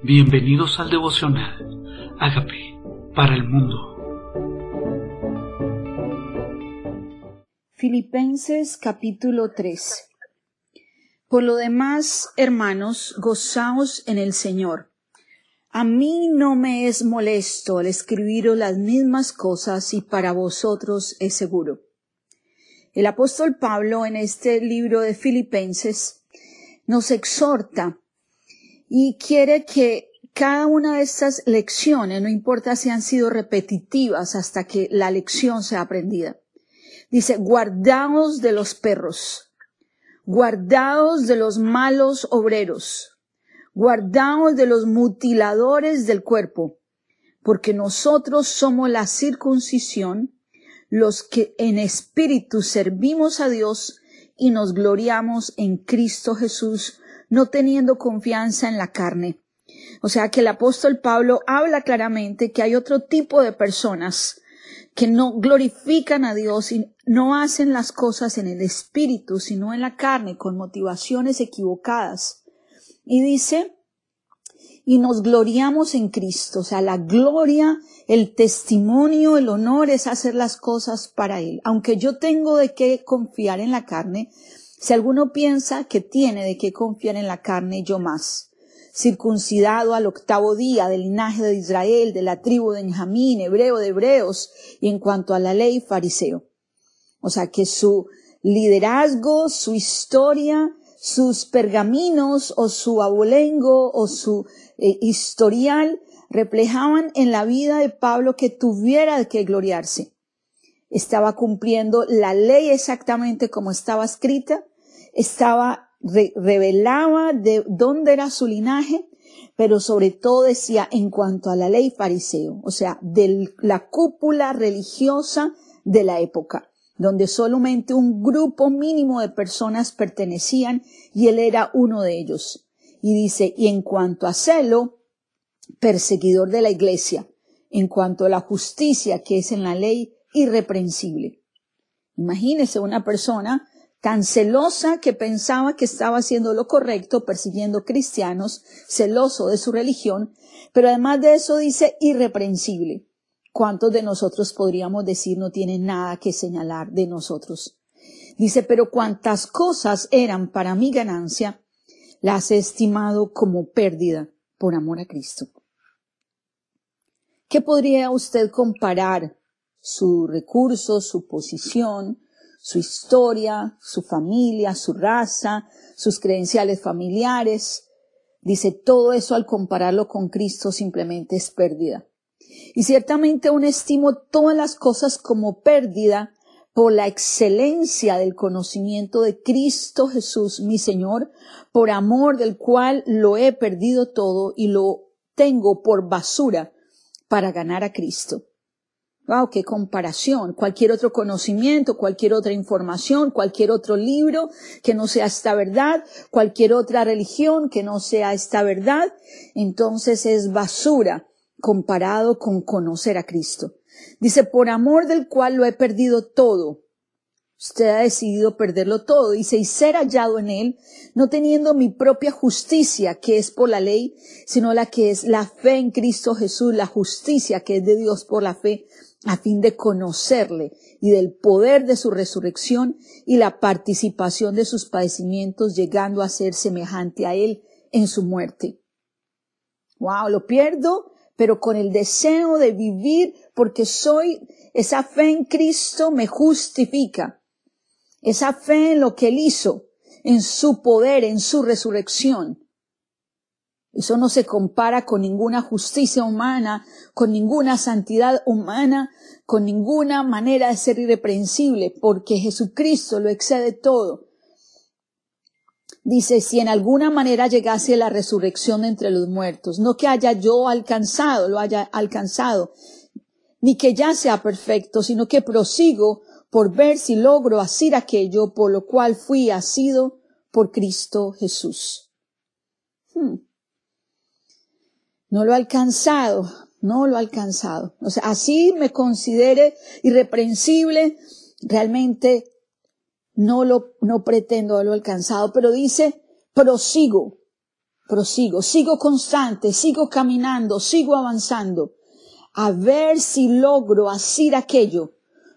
Bienvenidos al devocional. Hágame para el mundo. Filipenses capítulo 3 Por lo demás, hermanos, gozaos en el Señor. A mí no me es molesto el escribiros las mismas cosas y para vosotros es seguro. El apóstol Pablo en este libro de Filipenses nos exhorta y quiere que cada una de estas lecciones, no importa si han sido repetitivas hasta que la lección sea aprendida. Dice, guardaos de los perros, guardaos de los malos obreros, guardaos de los mutiladores del cuerpo, porque nosotros somos la circuncisión, los que en espíritu servimos a Dios y nos gloriamos en Cristo Jesús, no teniendo confianza en la carne. O sea que el apóstol Pablo habla claramente que hay otro tipo de personas que no glorifican a Dios y no hacen las cosas en el espíritu, sino en la carne, con motivaciones equivocadas. Y dice, y nos gloriamos en Cristo, o sea, la gloria, el testimonio, el honor es hacer las cosas para Él. Aunque yo tengo de qué confiar en la carne, si alguno piensa que tiene de qué confiar en la carne, yo más. Circuncidado al octavo día del linaje de Israel, de la tribu de Benjamín, hebreo de hebreos, y en cuanto a la ley, fariseo. O sea que su liderazgo, su historia, sus pergaminos o su abolengo o su eh, historial reflejaban en la vida de Pablo que tuviera qué gloriarse estaba cumpliendo la ley exactamente como estaba escrita, estaba, revelaba de dónde era su linaje, pero sobre todo decía en cuanto a la ley fariseo, o sea, de la cúpula religiosa de la época, donde solamente un grupo mínimo de personas pertenecían y él era uno de ellos. Y dice, y en cuanto a celo, perseguidor de la iglesia, en cuanto a la justicia que es en la ley, irreprensible. Imagínese una persona tan celosa que pensaba que estaba haciendo lo correcto, persiguiendo cristianos, celoso de su religión, pero además de eso dice irreprensible. ¿Cuántos de nosotros podríamos decir no tienen nada que señalar de nosotros? Dice, pero cuantas cosas eran para mi ganancia, las he estimado como pérdida por amor a Cristo. ¿Qué podría usted comparar su recurso, su posición, su historia, su familia, su raza, sus credenciales familiares. Dice, todo eso al compararlo con Cristo simplemente es pérdida. Y ciertamente aún estimo todas las cosas como pérdida por la excelencia del conocimiento de Cristo Jesús, mi Señor, por amor del cual lo he perdido todo y lo tengo por basura para ganar a Cristo Wow, qué comparación. Cualquier otro conocimiento, cualquier otra información, cualquier otro libro que no sea esta verdad, cualquier otra religión que no sea esta verdad, entonces es basura comparado con conocer a Cristo. Dice, por amor del cual lo he perdido todo. Usted ha decidido perderlo todo. Dice, y ser hallado en él, no teniendo mi propia justicia, que es por la ley, sino la que es la fe en Cristo Jesús, la justicia que es de Dios por la fe, a fin de conocerle y del poder de su resurrección y la participación de sus padecimientos, llegando a ser semejante a él en su muerte. Wow, lo pierdo, pero con el deseo de vivir porque soy, esa fe en Cristo me justifica. Esa fe en lo que él hizo, en su poder, en su resurrección. Eso no se compara con ninguna justicia humana, con ninguna santidad humana, con ninguna manera de ser irreprensible, porque Jesucristo lo excede todo. Dice, si en alguna manera llegase la resurrección entre los muertos, no que haya yo alcanzado, lo haya alcanzado, ni que ya sea perfecto, sino que prosigo por ver si logro hacer aquello por lo cual fui asido por Cristo Jesús. Hmm. No lo ha alcanzado, no lo ha alcanzado. O sea, así me considere irreprensible, realmente no lo, no pretendo haberlo alcanzado, pero dice, prosigo prosigo, sigo constante, sigo caminando, sigo avanzando, a ver si logro hacer aquello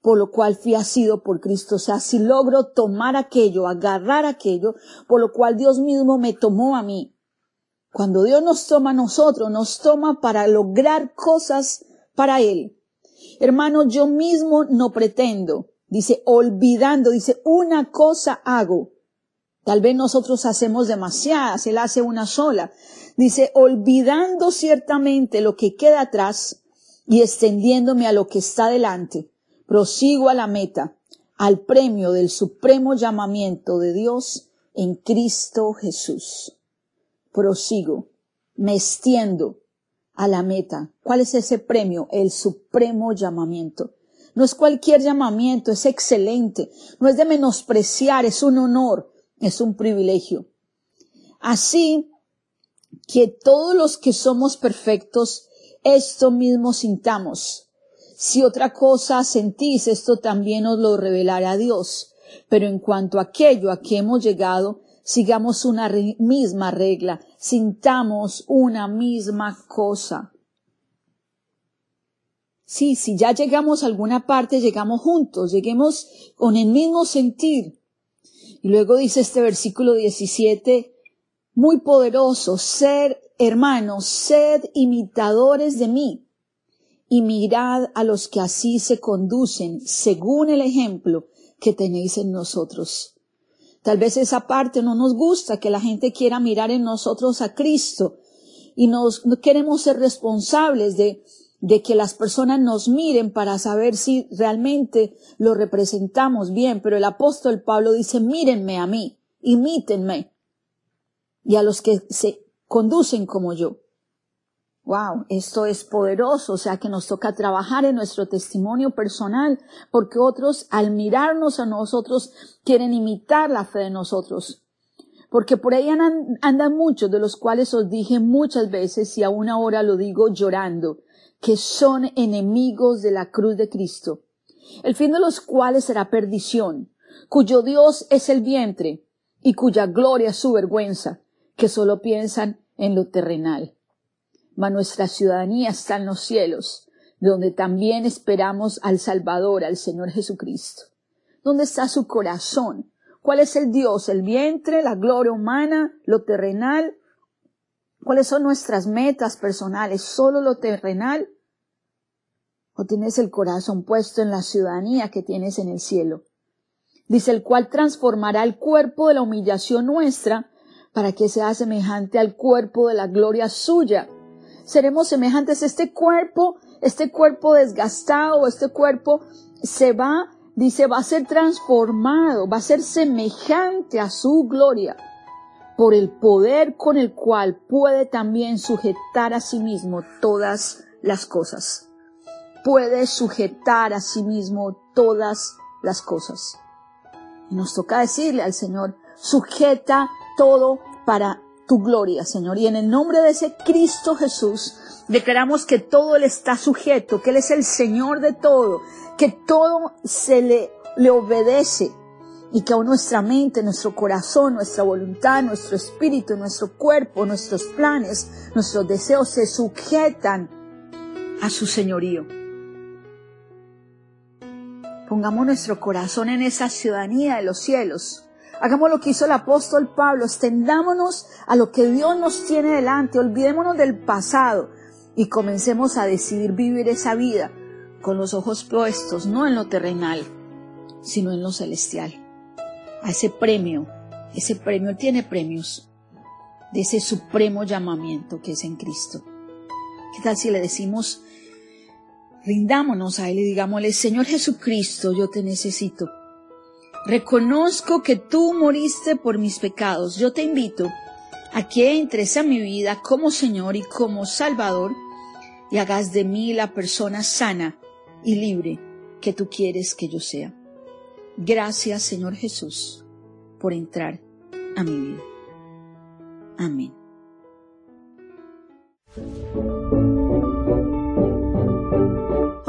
por lo cual fui asido por Cristo. O sea, si logro tomar aquello, agarrar aquello, por lo cual Dios mismo me tomó a mí. Cuando Dios nos toma a nosotros, nos toma para lograr cosas para Él. Hermano, yo mismo no pretendo. Dice, olvidando, dice, una cosa hago. Tal vez nosotros hacemos demasiadas, Él hace una sola. Dice, olvidando ciertamente lo que queda atrás y extendiéndome a lo que está delante prosigo a la meta, al premio del supremo llamamiento de Dios en Cristo Jesús. Prosigo, me extiendo a la meta. ¿Cuál es ese premio? El supremo llamamiento. No es cualquier llamamiento, es excelente. No es de menospreciar, es un honor, es un privilegio. Así que todos los que somos perfectos, esto mismo sintamos si otra cosa sentís, esto también os lo revelará Dios. Pero en cuanto a aquello a que hemos llegado, sigamos una misma regla, sintamos una misma cosa. Sí, si ya llegamos a alguna parte, llegamos juntos, lleguemos con el mismo sentir. Y luego dice este versículo 17, muy poderoso, ser hermanos, sed imitadores de mí y mirad a los que así se conducen según el ejemplo que tenéis en nosotros. Tal vez esa parte no nos gusta, que la gente quiera mirar en nosotros a Cristo y nos no queremos ser responsables de, de que las personas nos miren para saber si realmente lo representamos bien. Pero el apóstol Pablo dice, mírenme a mí, imítenme y a los que se conducen como yo. Wow, esto es poderoso, o sea que nos toca trabajar en nuestro testimonio personal, porque otros al mirarnos a nosotros quieren imitar la fe de nosotros. Porque por ahí andan, muchos, de los cuales os dije muchas veces y aún ahora lo digo llorando, que son enemigos de la cruz de Cristo, el fin de los cuales será perdición, cuyo Dios es el vientre y cuya gloria es su vergüenza, que solo piensan en lo terrenal mas nuestra ciudadanía está en los cielos, donde también esperamos al Salvador, al Señor Jesucristo. ¿Dónde está su corazón? ¿Cuál es el Dios? ¿El vientre, la gloria humana, lo terrenal? ¿Cuáles son nuestras metas personales? ¿Solo lo terrenal? ¿O tienes el corazón puesto en la ciudadanía que tienes en el cielo? Dice el cual transformará el cuerpo de la humillación nuestra para que sea semejante al cuerpo de la gloria suya, seremos semejantes. Este cuerpo, este cuerpo desgastado, este cuerpo se va, dice, va a ser transformado, va a ser semejante a su gloria por el poder con el cual puede también sujetar a sí mismo todas las cosas. Puede sujetar a sí mismo todas las cosas. Y nos toca decirle al Señor, sujeta todo para tu gloria, Señor. Y en el nombre de ese Cristo Jesús, declaramos que todo Él está sujeto, que Él es el Señor de todo, que todo se le, le obedece y que aún nuestra mente, nuestro corazón, nuestra voluntad, nuestro espíritu, nuestro cuerpo, nuestros planes, nuestros deseos se sujetan a su señorío. Pongamos nuestro corazón en esa ciudadanía de los cielos, Hagamos lo que hizo el apóstol Pablo, extendámonos a lo que Dios nos tiene delante, olvidémonos del pasado y comencemos a decidir vivir esa vida con los ojos puestos, no en lo terrenal, sino en lo celestial. A ese premio, ese premio tiene premios de ese supremo llamamiento que es en Cristo. ¿Qué tal si le decimos, rindámonos a Él y digámosle, Señor Jesucristo, yo te necesito Reconozco que tú moriste por mis pecados. Yo te invito a que entres a mi vida como Señor y como Salvador y hagas de mí la persona sana y libre que tú quieres que yo sea. Gracias, Señor Jesús, por entrar a mi vida. Amén.